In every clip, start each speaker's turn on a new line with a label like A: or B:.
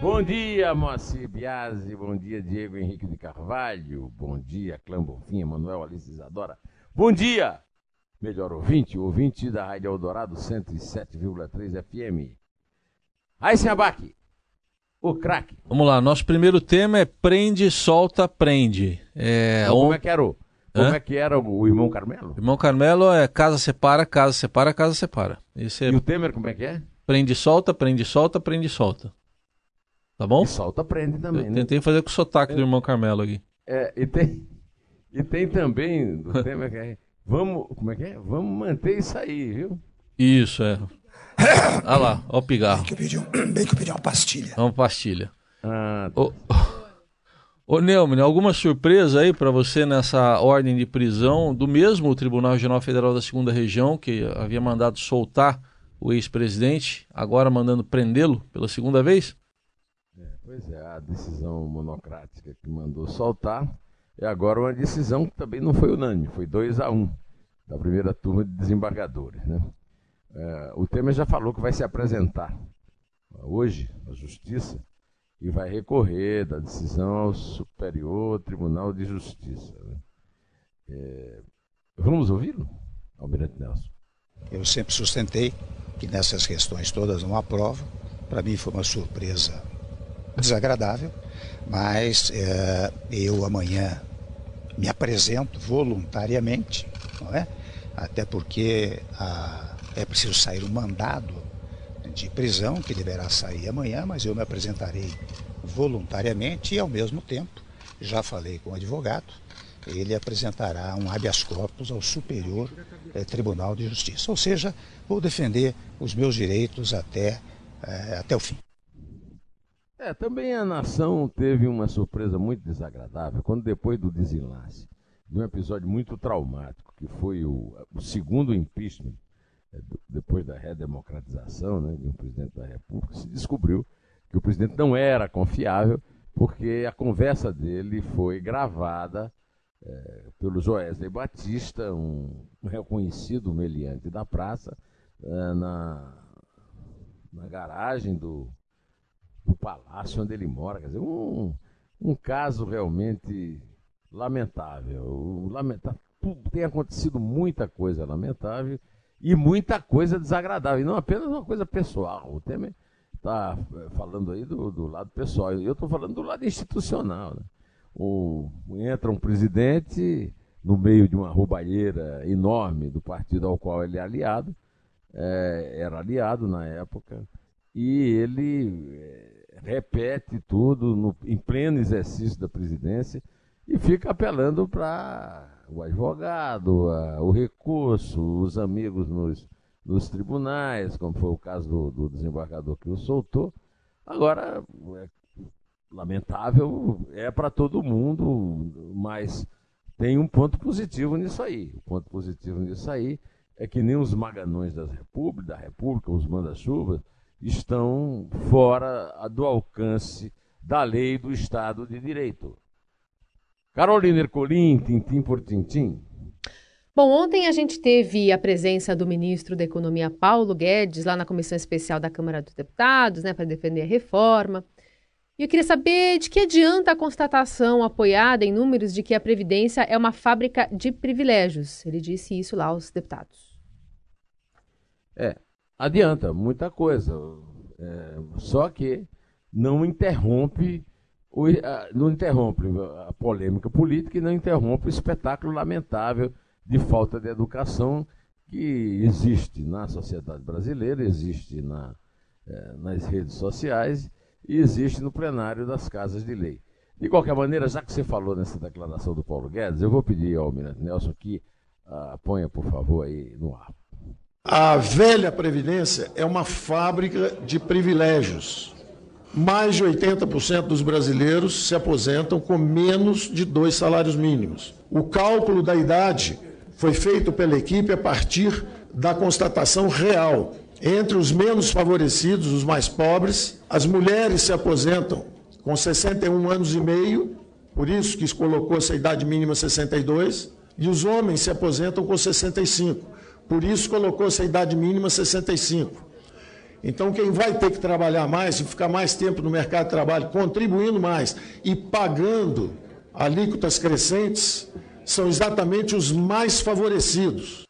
A: Bom dia, Moacir Biasi. Bom dia, Diego Henrique de Carvalho. Bom dia, Clã Bonfim, Manuel Alice Isadora. Bom dia, melhor ouvinte, ouvinte da Rádio Eldorado 107,3 FM. Raíssa Abac, o craque.
B: Vamos lá, nosso primeiro tema é prende, solta, prende. É,
A: Como
B: on-
A: é que era o, como
B: Hã?
A: é que era o irmão Carmelo?
B: Irmão Carmelo é casa separa, casa separa, casa separa. Esse é
A: E o Temer, como é que é?
B: prende, solta, prende, solta, prende, solta. Tá bom?
A: E solta, prende também,
B: Eu
A: né?
B: tentei fazer com o sotaque do irmão Carmelo aqui.
A: É, e tem, e tem também do Temer que é, vamos, como é que é? Vamos manter isso aí, viu?
B: Isso, é. Olha lá, ó o pigarro.
C: que eu pedi, um, bem que eu pedi uma pastilha.
B: Vamos pastilha.
A: Ah,
B: Ô, ô Neumann, alguma surpresa aí pra você nessa ordem de prisão do mesmo Tribunal Regional Federal da Segunda Região, que havia mandado soltar o ex-presidente, agora mandando prendê-lo pela segunda vez?
A: Pois é, a decisão monocrática que mandou soltar é agora uma decisão que também não foi unânime, foi 2 a 1 um, da primeira turma de desembargadores, né? É, o Temer já falou que vai se apresentar hoje à Justiça e vai recorrer da decisão ao Superior Tribunal de Justiça. né? É, vamos ouvi-lo, Almirante Nelson?
C: Eu sempre sustentei que nessas questões todas não há prova. Para mim foi uma surpresa desagradável, mas eh, eu amanhã me apresento voluntariamente, não é? Até porque ah, é preciso sair um mandado de prisão que deverá sair amanhã, mas eu me apresentarei voluntariamente e ao mesmo tempo já falei com o advogado, ele apresentará um habeas corpus ao Superior eh, Tribunal de Justiça. Ou seja, vou defender os meus direitos até, eh, até o fim.
A: É, também a nação teve uma surpresa muito desagradável quando, depois do desenlace de um episódio muito traumático, que foi o, o segundo impeachment, é, depois da redemocratização né, de um presidente da República, se descobriu que o presidente não era confiável, porque a conversa dele foi gravada é, pelo Joesley Batista, um, um reconhecido meliante da praça, é, na, na garagem do, do palácio onde ele mora. Quer dizer, um, um caso realmente lamentável. Tu- Tem acontecido muita coisa lamentável e muita coisa desagradável. E não apenas uma coisa pessoal. O Temer está falando aí do, do lado pessoal. Eu estou falando do lado institucional. né? O, entra um presidente no meio de uma roubalheira enorme do partido ao qual ele é aliado, é, era aliado na época, e ele é, repete tudo no- em pleno exercício da presidência e fica apelando para o advogado, a- o recurso, os amigos nos, nos tribunais, como foi o caso do, do desembargador que o soltou. Agora, é lamentável, é para todo mundo, mas tem um ponto positivo nisso aí. O ponto positivo nisso aí é que nem os maganões das república, da República, os manda-chuvas, estão fora do alcance da lei do Estado de Direito. Carolina Ercolim, tintim por tintim.
D: Bom, ontem a gente teve a presença do ministro da Economia Paulo Guedes lá na Comissão Especial da Câmara dos Deputados, né, para defender a reforma. E eu queria saber de que adianta a constatação apoiada em números de que a Previdência é uma fábrica de privilégios. Ele disse isso lá aos deputados.
A: É, adianta muita coisa. É, só que não interrompe, o, não interrompe a polêmica política e não interrompe o espetáculo lamentável de falta de educação que existe na sociedade brasileira, existe na, eh, nas redes sociais e existe no plenário das casas de lei. De qualquer maneira, já que você falou nessa declaração do Paulo Guedes, eu vou pedir ao Almirante Nelson que ponha, por favor, aí no ar.
E: A velha Previdência é uma fábrica de privilégios. Mais de 80% dos brasileiros se aposentam com menos de dois salários mínimos. O cálculo da idade foi feito pela equipe a partir da constatação real. Entre os menos favorecidos, os mais pobres, as mulheres se aposentam com 61 anos e meio, por isso que colocou essa idade mínima 62, e os homens se aposentam com 65, por isso colocou essa idade mínima 65. Então, quem vai ter que trabalhar mais e ficar mais tempo no mercado de trabalho, contribuindo mais e pagando alíquotas crescentes, são exatamente os mais favorecidos.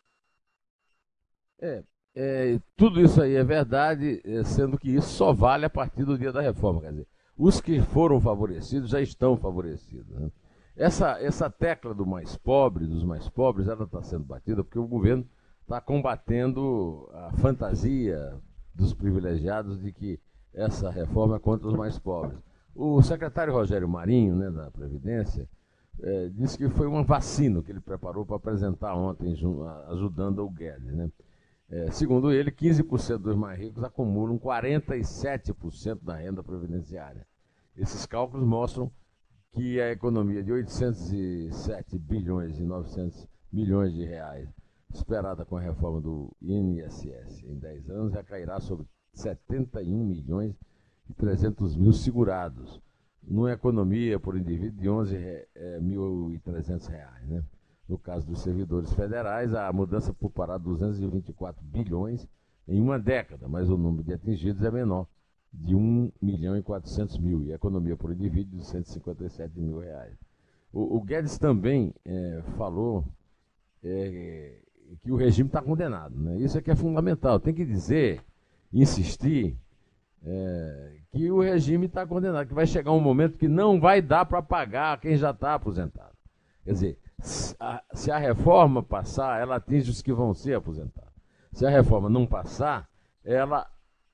A: É, é, tudo isso aí é verdade, é, sendo que isso só vale a partir do dia da reforma. Quer dizer, os que foram favorecidos já estão favorecidos. Né? Essa, essa tecla do mais pobre, dos mais pobres, ela está sendo batida porque o governo está combatendo a fantasia dos privilegiados de que essa reforma é contra os mais pobres. O secretário Rogério Marinho, né, da Previdência, é, disse que foi uma vacina que ele preparou para apresentar ontem, ajudando o Guedes. Né? É, segundo ele, 15% dos mais ricos acumulam 47% da renda previdenciária. Esses cálculos mostram que a economia de 807 bilhões e 900 milhões de reais, esperada com a reforma do INSS em 10 anos, já cairá sobre 71 milhões e 300 mil segurados, numa economia por indivíduo de 11.300 é, reais. Né? No caso dos servidores federais, a mudança poupará 224 bilhões em uma década, mas o número de atingidos é menor, de 1 milhão e 400 mil, e a economia por indivíduo de 157 mil reais. O, o Guedes também é, falou é, que o regime está condenado. Né? Isso é que é fundamental. Tem que dizer, insistir, é, que o regime está condenado, que vai chegar um momento que não vai dar para pagar quem já está aposentado. Quer dizer, se a, se a reforma passar, ela atinge os que vão ser aposentados. Se a reforma não passar, ela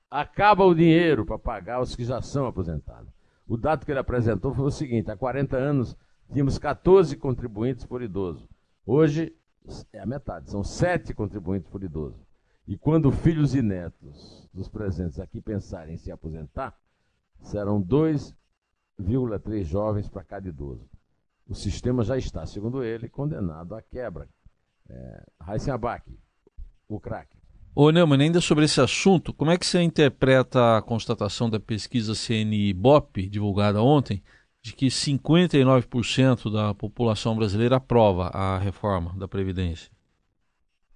A: acaba o dinheiro para pagar os que já são aposentados. O dado que ele apresentou foi o seguinte: há 40 anos tínhamos 14 contribuintes por idoso. Hoje é a metade, são 7 contribuintes por idoso. E quando filhos e netos dos presentes aqui pensarem em se aposentar, serão 2,3 jovens para cada idoso. O sistema já está, segundo ele, condenado à quebra. É, Abac, o craque.
B: Ô Neumann, ainda sobre esse assunto, como é que você interpreta a constatação da pesquisa CNI-BOP, divulgada ontem, de que 59% da população brasileira aprova a reforma da Previdência?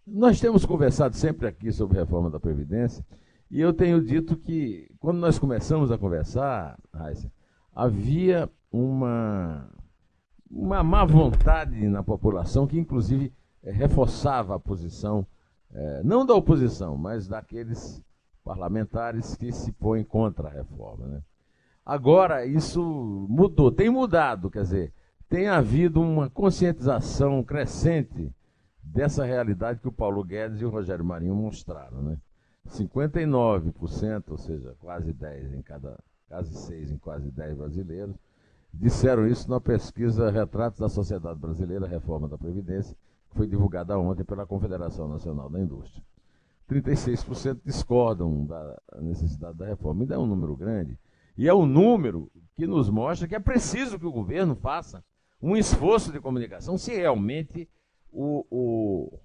A: Nós temos conversado sempre aqui sobre reforma da Previdência e eu tenho dito que, quando nós começamos a conversar, Raíssa, havia uma, uma má vontade na população que, inclusive, é, reforçava a posição, é, não da oposição, mas daqueles parlamentares que se põem contra a reforma. Né? Agora, isso mudou, tem mudado, quer dizer, tem havido uma conscientização crescente dessa realidade que o Paulo Guedes e o Rogério Marinho mostraram. Né? 59%, ou seja, quase 10 em cada, quase 6 em quase 10 brasileiros, disseram isso na pesquisa Retratos da Sociedade Brasileira, Reforma da Previdência, que foi divulgada ontem pela Confederação Nacional da Indústria. 36% discordam da necessidade da reforma. Ainda é um número grande. E é um número que nos mostra que é preciso que o governo faça um esforço de comunicação se realmente o, o,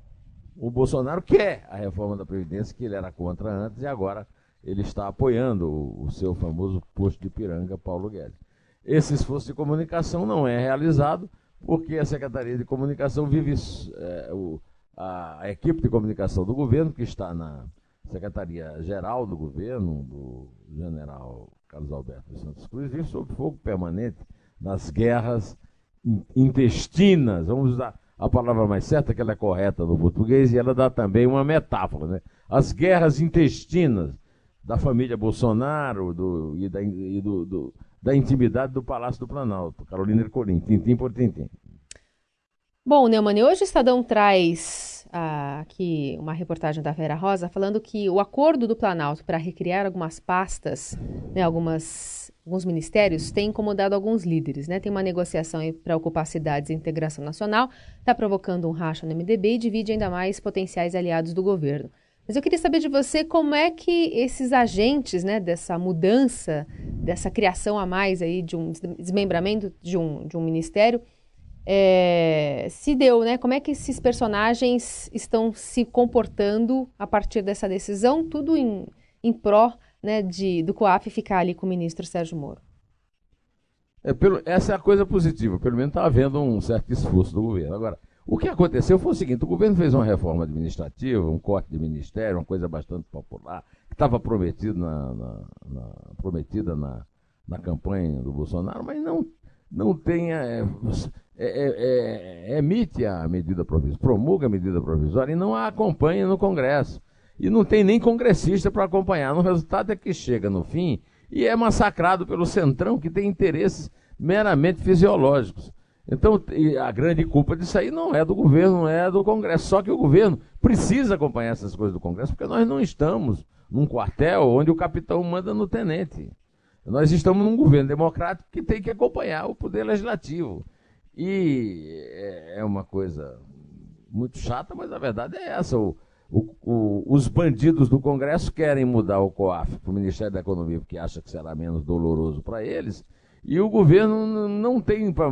A: o Bolsonaro quer a reforma da Previdência, que ele era contra antes, e agora ele está apoiando o, o seu famoso posto de piranga, Paulo Guedes. Esse esforço de comunicação não é realizado porque a Secretaria de Comunicação vive é, o, a, equipe de comunicação do governo, que está na Secretaria-Geral do governo, do general Carlos Alberto Santos Cruz, vive sob fogo permanente nas guerras intestinas, vamos usar a palavra mais certa, que ela é correta no português, e ela dá também uma metáfora. Né? As guerras intestinas da família Bolsonaro do, e, da, e do, do, da intimidade do Palácio do Planalto. Carolina Ercolim, tintim por tintim.
D: Bom, Neumann, hoje o Estadão traz aqui uma reportagem da Vera Rosa falando que o acordo do Planalto para recriar algumas pastas, né, algumas alguns ministérios têm incomodado alguns líderes. Né? Tem uma negociação para ocupar cidades e integração nacional, está provocando um racha no MDB e divide ainda mais potenciais aliados do governo. Mas eu queria saber de você como é que esses agentes né, dessa mudança, dessa criação a mais aí de um desmembramento de um, de um ministério, é, se deu, né? Como é que esses personagens estão se comportando a partir dessa decisão, tudo em, em pró né, de, do COAF ficar ali com o ministro Sérgio Moro?
A: É, pelo, essa é a coisa positiva, pelo menos está havendo um certo esforço do governo. Agora, o que aconteceu foi o seguinte: o governo fez uma reforma administrativa, um corte de ministério, uma coisa bastante popular, que estava prometido na, na, na, prometida na, na campanha do Bolsonaro, mas não, não tem. É, é, é, é, emite a medida provisória, promulga a medida provisória e não a acompanha no Congresso. E não tem nem congressista para acompanhar. O resultado é que chega no fim e é massacrado pelo Centrão, que tem interesses meramente fisiológicos. Então, a grande culpa disso aí não é do governo, não é do Congresso. Só que o governo precisa acompanhar essas coisas do Congresso, porque nós não estamos num quartel onde o capitão manda no tenente. Nós estamos num governo democrático que tem que acompanhar o poder legislativo. E é, é uma coisa muito chata, mas a verdade é essa. O, o, o, os bandidos do Congresso querem mudar o COAF para o Ministério da Economia, porque acha que será menos doloroso para eles. E o governo não tem pra,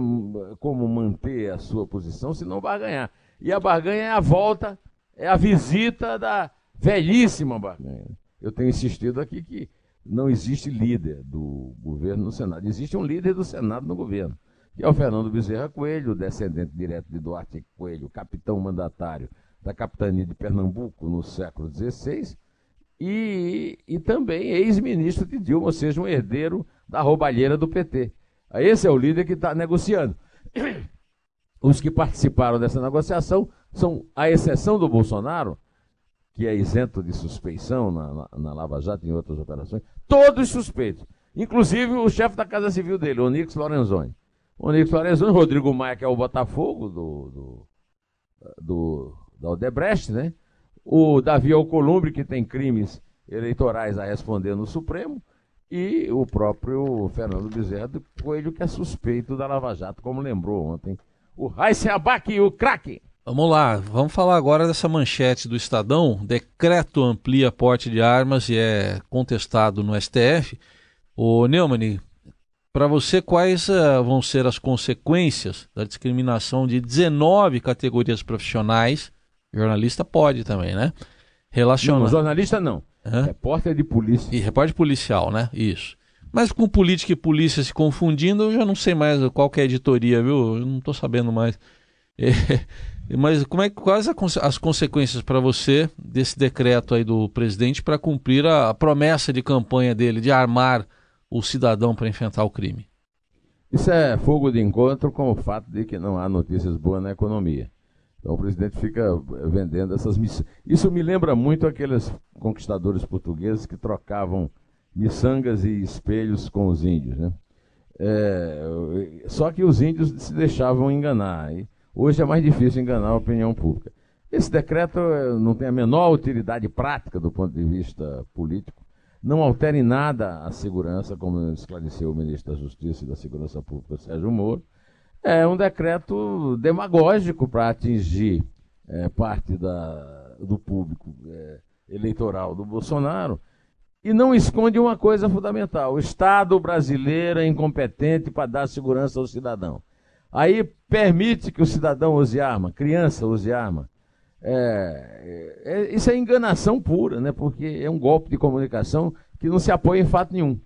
A: como manter a sua posição, senão barganhar. E a barganha é a volta, é a visita da velhíssima barganha. Eu tenho insistido aqui que não existe líder do governo no Senado. Existe um líder do Senado no governo, que é o Fernando Bezerra Coelho, descendente direto de Duarte Coelho, capitão mandatário da capitania de Pernambuco no século XVI, e, e também ex-ministro de Dilma, ou seja, um herdeiro da roubalheira do PT. Esse é o líder que está negociando. Os que participaram dessa negociação são, à exceção do Bolsonaro, que é isento de suspeição na, na, na Lava Jato e em outras operações, todos suspeitos. Inclusive o chefe da Casa Civil dele, Onix Lorenzoni. Onix Lorenzoni, Rodrigo Maia, que é o Botafogo do, do, do, da Odebrecht, né? O Davi Alcolumbre, que tem crimes eleitorais a responder no Supremo, e o próprio Fernando Bezerra do Coelho, que é suspeito da Lava Jato, como lembrou ontem o Raíssen Abac, o craque.
B: Vamos lá, vamos falar agora dessa manchete do Estadão. Decreto amplia porte de armas e é contestado no STF. O Neumann, para você, quais uh, vão ser as consequências da discriminação de 19 categorias profissionais? Jornalista pode também, né?
A: Relacionado. Não, jornalista não. Hã? Repórter de polícia.
B: E repórter policial, né? Isso. Mas com política e polícia se confundindo, eu já não sei mais qual é a editoria, viu? Eu não estou sabendo mais. É, mas como é, quais as consequências para você desse decreto aí do presidente para cumprir a, a promessa de campanha dele de armar o cidadão para enfrentar o crime?
A: Isso é fogo de encontro com o fato de que não há notícias boas na economia. Então o presidente fica vendendo essas missões. Isso me lembra muito aqueles conquistadores portugueses que trocavam miçangas e espelhos com os índios. Né? É, só que os índios se deixavam enganar. E hoje é mais difícil enganar a opinião pública. Esse decreto é, não tem a menor utilidade prática do ponto de vista político, não altera em nada a segurança, como esclareceu o ministro da Justiça e da Segurança Pública, Sérgio Moro é um decreto demagógico para atingir é, parte da, do público é, eleitoral do Bolsonaro e não esconde uma coisa fundamental: o Estado brasileiro é incompetente para dar segurança ao cidadão. Aí permite que o cidadão use arma, criança use arma. É, é, isso é enganação pura, né? porque é um golpe de comunicação que não se apoia em fato nenhum.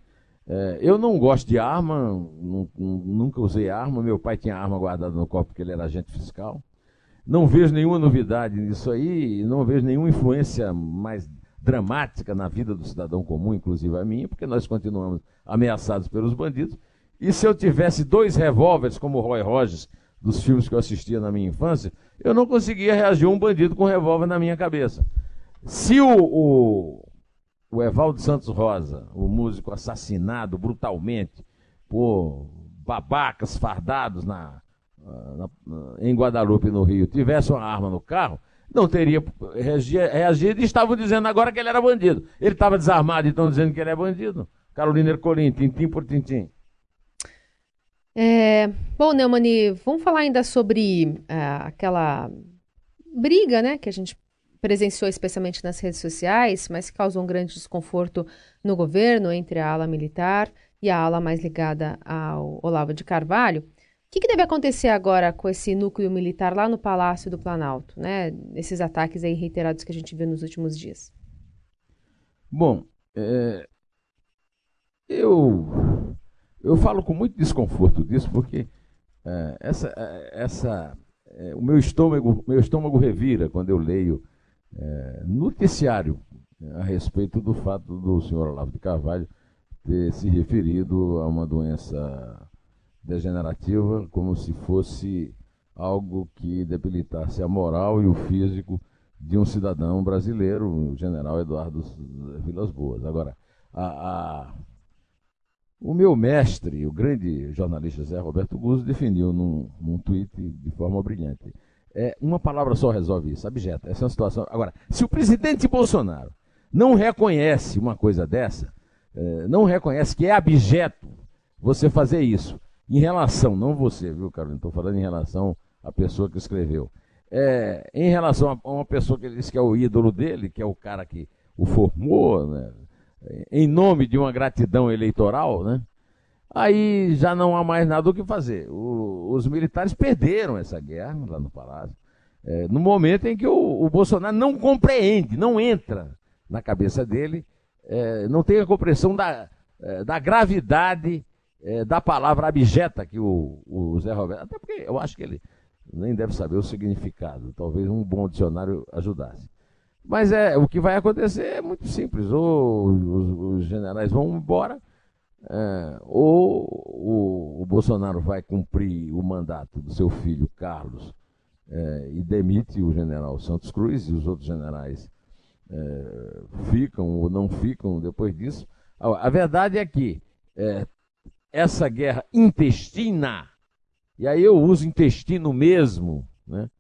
A: É, eu não gosto de arma, nunca usei arma. Meu pai tinha arma guardada no copo porque ele era agente fiscal. Não vejo nenhuma novidade nisso aí, não vejo nenhuma influência mais dramática na vida do cidadão comum, inclusive a minha, porque nós continuamos ameaçados pelos bandidos. E se eu tivesse dois revólveres, como o Roy Rogers, dos filmes que eu assistia na minha infância, eu não conseguia reagir a um bandido com um revólver na minha cabeça. Se o, o o Evaldo Santos Rosa, o músico assassinado brutalmente por babacas fardados na, na, na, em Guadalupe, no Rio, tivesse uma arma no carro, não teria reagido e estavam dizendo agora que ele era bandido. Ele estava desarmado e estão dizendo que ele é bandido. Carolina Ercolim, tintim por tintim.
D: É, bom, Neumani, vamos falar ainda sobre uh, aquela briga né, que a gente presenciou especialmente nas redes sociais, mas que causou um grande desconforto no governo entre a ala militar e a ala mais ligada ao Olavo de Carvalho, que, que, deve acontecer agora com esse núcleo militar lá no Palácio do Planalto, né? Esses ataques aí reiterados que a gente viu nos últimos dias.
A: Bom, é, eu eu falo com muito desconforto disso porque é, essa é, essa é, o meu estômago meu estômago revira quando eu leio é, noticiário a respeito do fato do senhor Olavo de Carvalho ter se referido a uma doença degenerativa como se fosse algo que debilitasse a moral e o físico de um cidadão brasileiro, o general Eduardo Vilas Boas. Agora, a, a, o meu mestre, o grande jornalista Zé Roberto Guzzo, definiu num, num tweet de forma brilhante. É, uma palavra só resolve isso, abjeto. Essa é uma situação. Agora, se o presidente Bolsonaro não reconhece uma coisa dessa, é, não reconhece que é abjeto você fazer isso, em relação, não você, viu, Carolina? Estou falando em relação à pessoa que escreveu. É, em relação a uma pessoa que ele disse que é o ídolo dele, que é o cara que o formou, né? Em nome de uma gratidão eleitoral, né? aí já não há mais nada o que fazer. O, os militares perderam essa guerra lá no Palácio, é, no momento em que o, o, Bolsonaro não compreende, não entra na cabeça dele, é, não tem a compreensão da, é, da gravidade é, da palavra abjeta que o, o Zé Roberto. Até porque eu acho que ele nem deve saber o significado. Talvez um bom dicionário ajudasse. Mas é, o que vai acontecer é muito simples. Ou os, os generais vão embora, é, ou o, o, Bolsonaro vai cumprir o mandato do seu filho Carlos é, e demite o general Santos Cruz e os outros generais é, ficam ou não ficam depois disso. A, a verdade é que é, essa guerra intestina, e aí eu uso intestino mesmo, né?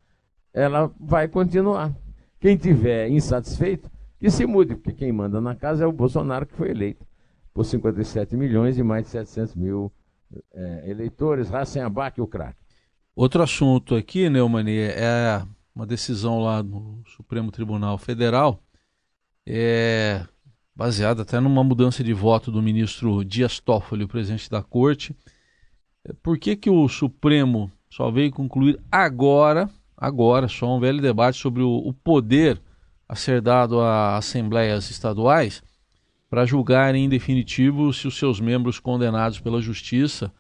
A: ela vai continuar. Quem tiver insatisfeito, que se mude, porque quem manda na casa é o Bolsonaro, que foi eleito por 57 milhões e mais de 700 mil é, eleitores, Racenhabac e o craque.
B: Outro assunto aqui, Neumani, é uma decisão lá no Supremo Tribunal Federal, é, baseada até numa mudança de voto do ministro Dias Toffoli, o presidente da corte. É, por que, que o Supremo só veio concluir agora, agora, só um velho debate sobre o, o poder a ser dado a assembleias estaduais para julgarem em definitivo se os seus membros condenados pela justiça,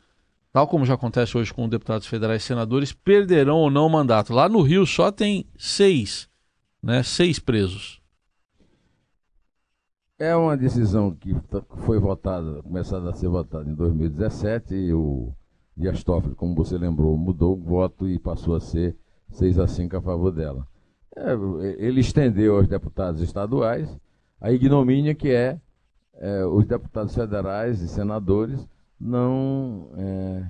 B: tal como já acontece hoje com deputados federais e senadores, perderão ou não o mandato. Lá no Rio só tem seis, né, seis presos.
A: É uma decisão que foi votada, começada a ser votada em 2017 e o Dias Toffoli, como você lembrou, mudou o voto e passou a ser 6 a 5 a favor dela. É, ele estendeu aos deputados estaduais a ignomínia que é, é os deputados federais e senadores não, é,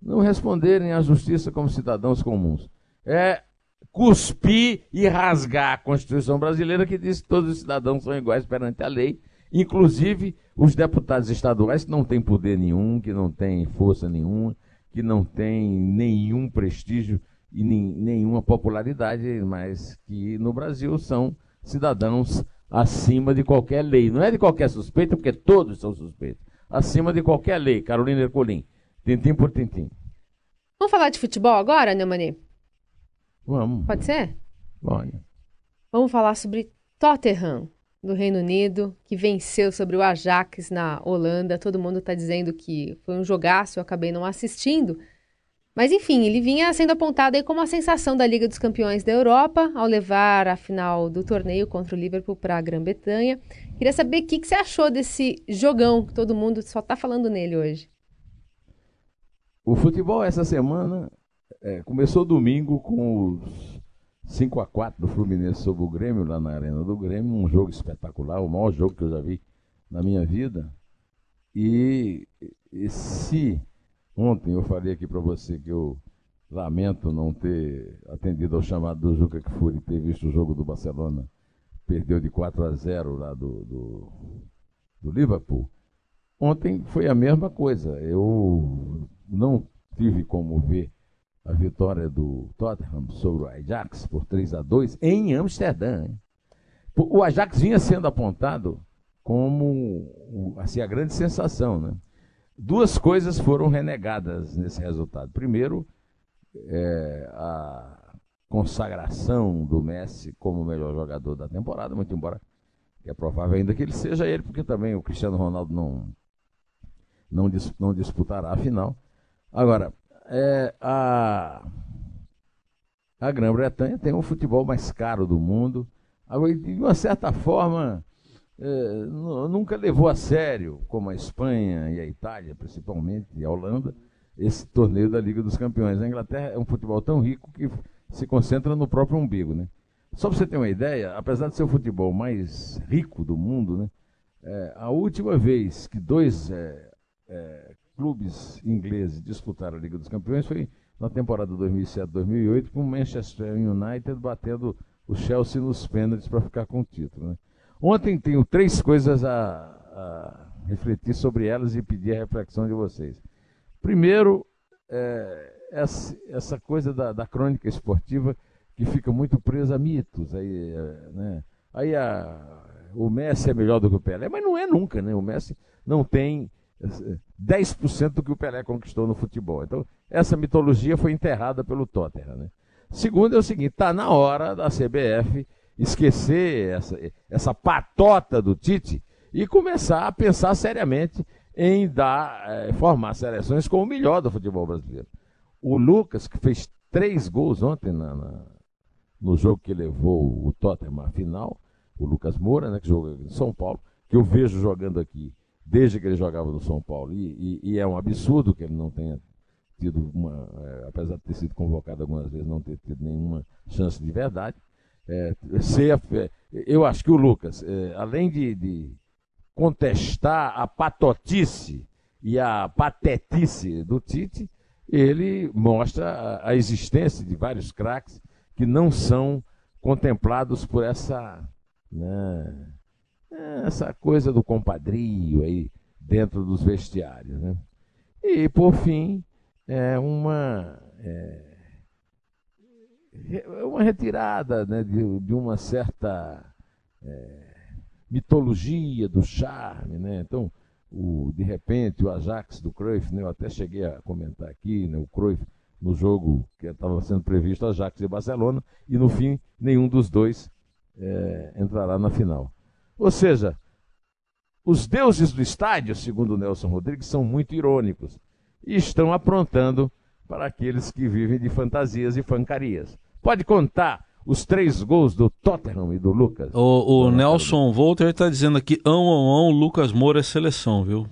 A: não responderem à justiça como cidadãos comuns. É cuspir e rasgar a Constituição brasileira que diz que todos os cidadãos são iguais perante a lei, inclusive os deputados estaduais que não têm poder nenhum, que não têm força nenhuma, que não têm nenhum prestígio e nem, nenhuma popularidade, mas que no Brasil são cidadãos acima de qualquer lei. Não é de qualquer suspeita, porque todos são suspeitos. Acima de qualquer lei. Carolina Ercolim. Tintim por tintim.
D: Vamos falar de futebol agora, Neumani?
A: Vamos.
D: Pode ser?
A: Pode.
D: Vamos falar sobre Tottenham, do Reino Unido, que venceu sobre o Ajax na Holanda. Todo mundo está dizendo que foi um jogaço, eu acabei não assistindo. Mas enfim, ele vinha sendo apontado aí como a sensação da Liga dos Campeões da Europa ao levar a final do torneio contra o Liverpool para a Grã-Bretanha. Queria saber o que, que você achou desse jogão que todo mundo só está falando nele hoje.
A: O futebol essa semana é, começou domingo com os 5 a 4 do Fluminense sobre o Grêmio, lá na Arena do Grêmio, um jogo espetacular, o maior jogo que eu já vi na minha vida. E, e se ontem eu falei aqui para você que eu lamento não ter atendido ao chamado do Juca Kfouri ter visto o jogo do Barcelona, perdeu de 4 a 0 lá do, do, do Liverpool. Ontem foi a mesma coisa. Eu não tive como ver a vitória do Tottenham sobre o Ajax por 3 a 2 em Amsterdã. Hein? O Ajax vinha sendo apontado como assim, a grande sensação. Né? Duas coisas foram renegadas nesse resultado. Primeiro, é, a consagração do Messi como melhor jogador da temporada, muito embora é provável ainda que ele seja ele, porque também o Cristiano Ronaldo não, não, não disputará a final. Agora, é, a, a Grã-Bretanha tem o futebol mais caro do mundo. De uma certa forma, é, nunca levou a sério, como a Espanha e a Itália, principalmente, e a Holanda, esse torneio da Liga dos Campeões. A Inglaterra é um futebol tão rico que se concentra no próprio umbigo. Né? Só para você ter uma ideia, apesar de ser o futebol mais rico do mundo, né, é, a última vez que dois é, é, clubes ingleses disputaram a Liga dos Campeões foi na temporada 2007-2008 com o Manchester United batendo o Chelsea nos pênaltis para ficar com o título. Né? Ontem tenho três coisas a, a, refletir sobre elas e pedir a reflexão de vocês. Primeiro, é, essa, essa, coisa da, da, crônica esportiva que fica muito presa a mitos. Aí, é, né? aí a, o Messi é melhor do que o Pelé, mas não é nunca, né? O Messi não tem 10% do que o Pelé conquistou no futebol. Então, essa mitologia foi enterrada pelo Tottenham. Né? Segundo é o seguinte: está na hora da CBF esquecer essa, essa patota do Tite e começar a pensar seriamente em dar, é, formar seleções com o melhor do futebol brasileiro. O Lucas, que fez três gols ontem na, na, no jogo que levou o Tottenham à final, o Lucas Moura, né, que jogou em São Paulo, que eu vejo jogando aqui desde que ele jogava no São Paulo. E, e, e é um absurdo que ele não tenha tido uma, é, apesar de ter sido convocado algumas vezes, não ter tido nenhuma chance de verdade. É, ser, é, eu acho que o Lucas, é, além de, de, contestar a patotice e a patetice do Tite, ele mostra a, a existência de vários craques que não são contemplados por essa né, essa coisa do compadrio aí dentro dos vestiários. Né? E, por fim, é uma, é, uma retirada né, de, de uma certa é, mitologia do charme. Né? Então, o, de repente, o Ajax do Cruyff, né, eu até cheguei a comentar aqui, né, o Cruyff no jogo que estava sendo previsto Ajax e Barcelona, e no fim nenhum dos dois é, entrará na final. Ou seja, os deuses do estádio, segundo Nelson Rodrigues, são muito irônicos e estão aprontando para aqueles que vivem de fantasias e fancarias. Pode contar os três gols do Tottenham e do Lucas?
B: O, o Nelson Volter está dizendo aqui: ão, ão, ão, Lucas Moura é seleção, viu?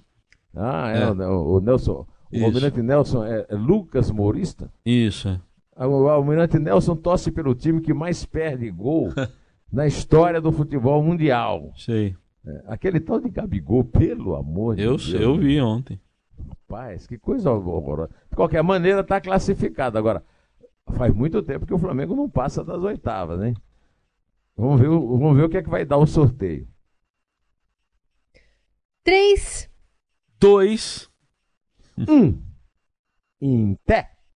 A: Ah, é, é. O, o, Nelson. O almirante Nelson é, é, Lucas Mourista?
B: Isso. É.
A: O almirante Nelson torce pelo time que mais perde gol na história do futebol mundial.
B: Sei.
A: É, aquele tal de Gabigol, pelo amor de
B: eu,
A: Deus.
B: Eu vi ontem.
A: Rapaz, que coisa horrorosa. De qualquer maneira, está classificado. Agora, faz muito tempo que o Flamengo não passa das oitavas, hein? Vamos ver, vamos ver o que é que vai dar o sorteio.
D: Três.
B: Dois.
A: Um. Em pé.